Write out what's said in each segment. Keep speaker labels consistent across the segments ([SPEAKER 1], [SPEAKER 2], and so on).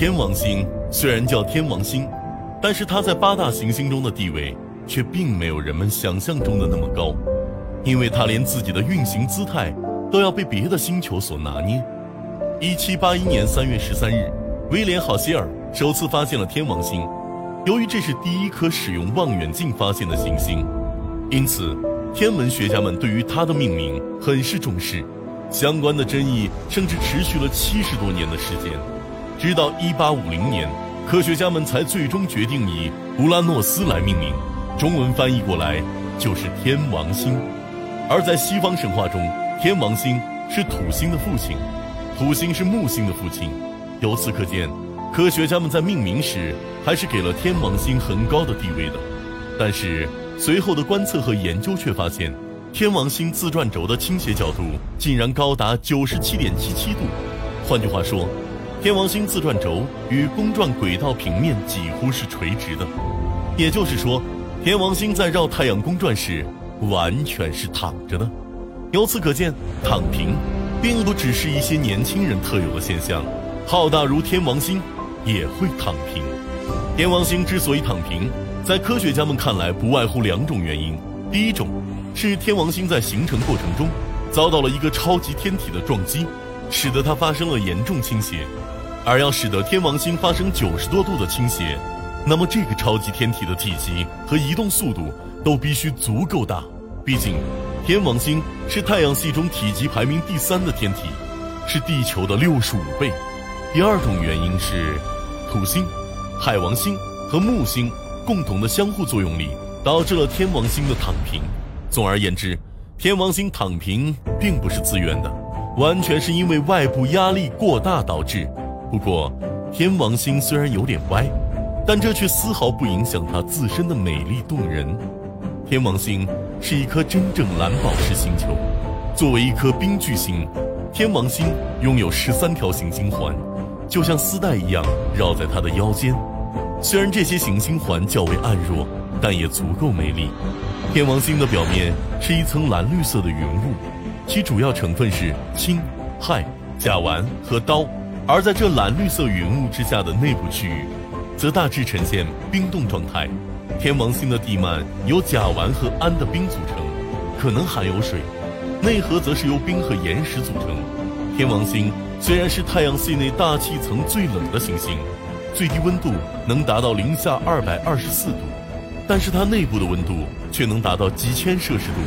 [SPEAKER 1] 天王星虽然叫天王星，但是它在八大行星中的地位却并没有人们想象中的那么高，因为它连自己的运行姿态都要被别的星球所拿捏。一七八一年三月十三日，威廉·郝歇尔首次发现了天王星。由于这是第一颗使用望远镜发现的行星，因此天文学家们对于它的命名很是重视。相关的争议甚至持续了七十多年的时间，直到一八五零年，科学家们才最终决定以乌拉诺斯来命名，中文翻译过来就是天王星。而在西方神话中，天王星是土星的父亲，土星是木星的父亲。由此可见，科学家们在命名时还是给了天王星很高的地位的。但是随后的观测和研究却发现。天王星自转轴的倾斜角度竟然高达九十七点七七度，换句话说，天王星自转轴与公转轨道平面几乎是垂直的，也就是说，天王星在绕太阳公转时完全是躺着的。由此可见，躺平并不只是一些年轻人特有的现象，浩大如天王星也会躺平。天王星之所以躺平，在科学家们看来，不外乎两种原因，第一种。是天王星在形成过程中遭到了一个超级天体的撞击，使得它发生了严重倾斜。而要使得天王星发生九十多度的倾斜，那么这个超级天体的体积和移动速度都必须足够大。毕竟，天王星是太阳系中体积排名第三的天体，是地球的六十五倍。第二种原因是，土星、海王星和木星共同的相互作用力导致了天王星的躺平。总而言之，天王星躺平并不是自愿的，完全是因为外部压力过大导致。不过，天王星虽然有点歪，但这却丝毫不影响它自身的美丽动人。天王星是一颗真正蓝宝石星球，作为一颗冰巨星，天王星拥有十三条行星环，就像丝带一样绕在它的腰间。虽然这些行星环较为暗弱，但也足够美丽。天王星的表面是一层蓝绿色的云雾，其主要成分是氢、氦、甲烷和氘。而在这蓝绿色云雾之下的内部区域，则大致呈现冰冻状态。天王星的地幔由甲烷和氨的冰组成，可能含有水；内核则是由冰和岩石组成。天王星虽然是太阳系内大气层最冷的行星，最低温度能达到零下二百二十四度。但是它内部的温度却能达到几千摄氏度，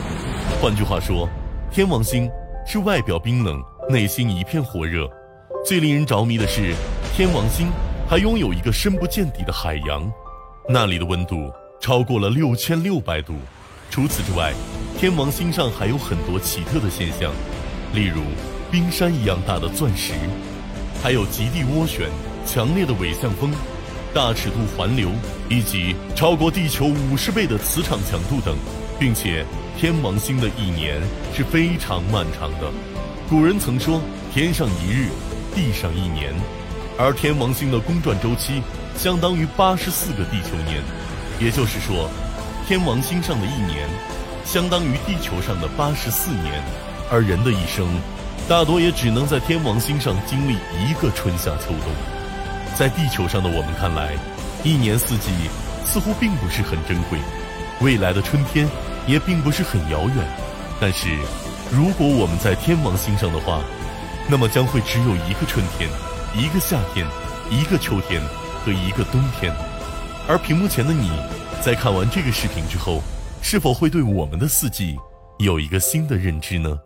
[SPEAKER 1] 换句话说，天王星是外表冰冷，内心一片火热。最令人着迷的是，天王星还拥有一个深不见底的海洋，那里的温度超过了六千六百度。除此之外，天王星上还有很多奇特的现象，例如冰山一样大的钻石，还有极地涡旋、强烈的尾向风。大尺度环流，以及超过地球五十倍的磁场强度等，并且天王星的一年是非常漫长的。古人曾说：“天上一日，地上一年。”而天王星的公转周期相当于八十四个地球年，也就是说，天王星上的一年相当于地球上的八十四年。而人的一生，大多也只能在天王星上经历一个春夏秋冬。在地球上的我们看来，一年四季似乎并不是很珍贵，未来的春天也并不是很遥远。但是，如果我们在天王星上的话，那么将会只有一个春天、一个夏天、一个秋天和一个冬天。而屏幕前的你，在看完这个视频之后，是否会对我们的四季有一个新的认知呢？